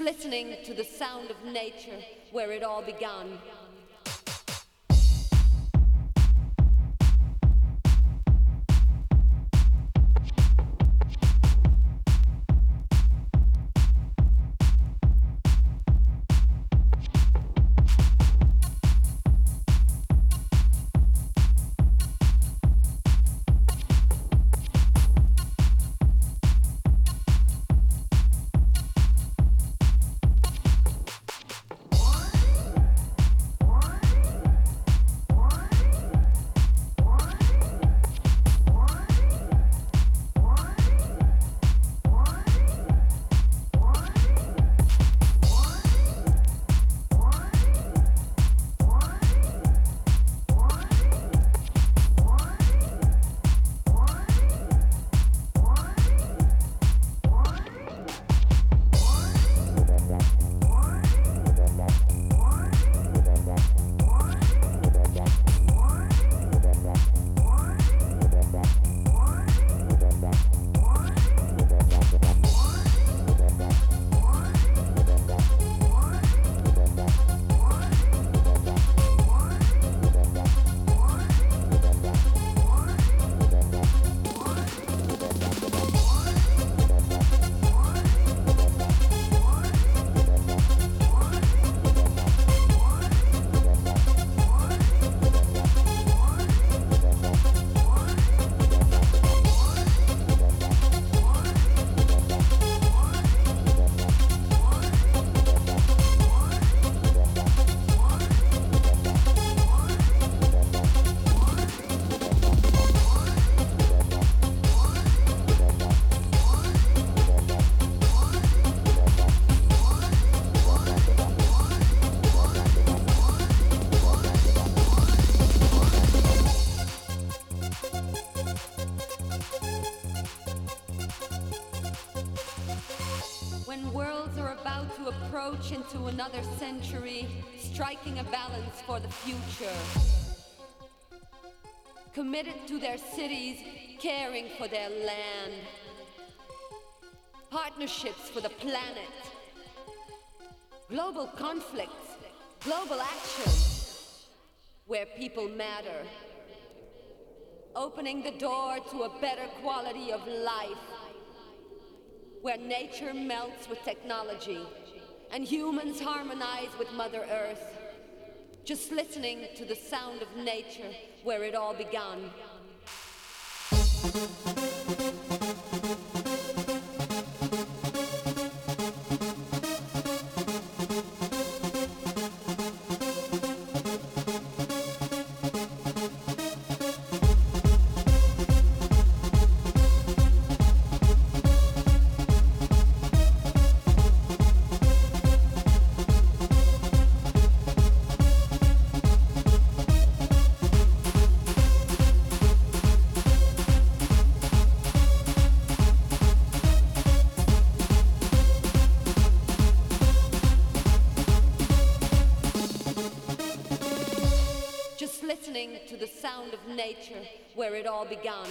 listening to the sound of nature where it all began. Committed to their cities, caring for their land, partnerships for the planet, global conflicts, global action, where people matter, opening the door to a better quality of life, where nature melts with technology and humans harmonize with Mother Earth just listening to the sound of nature where it all began. Nature where it all began.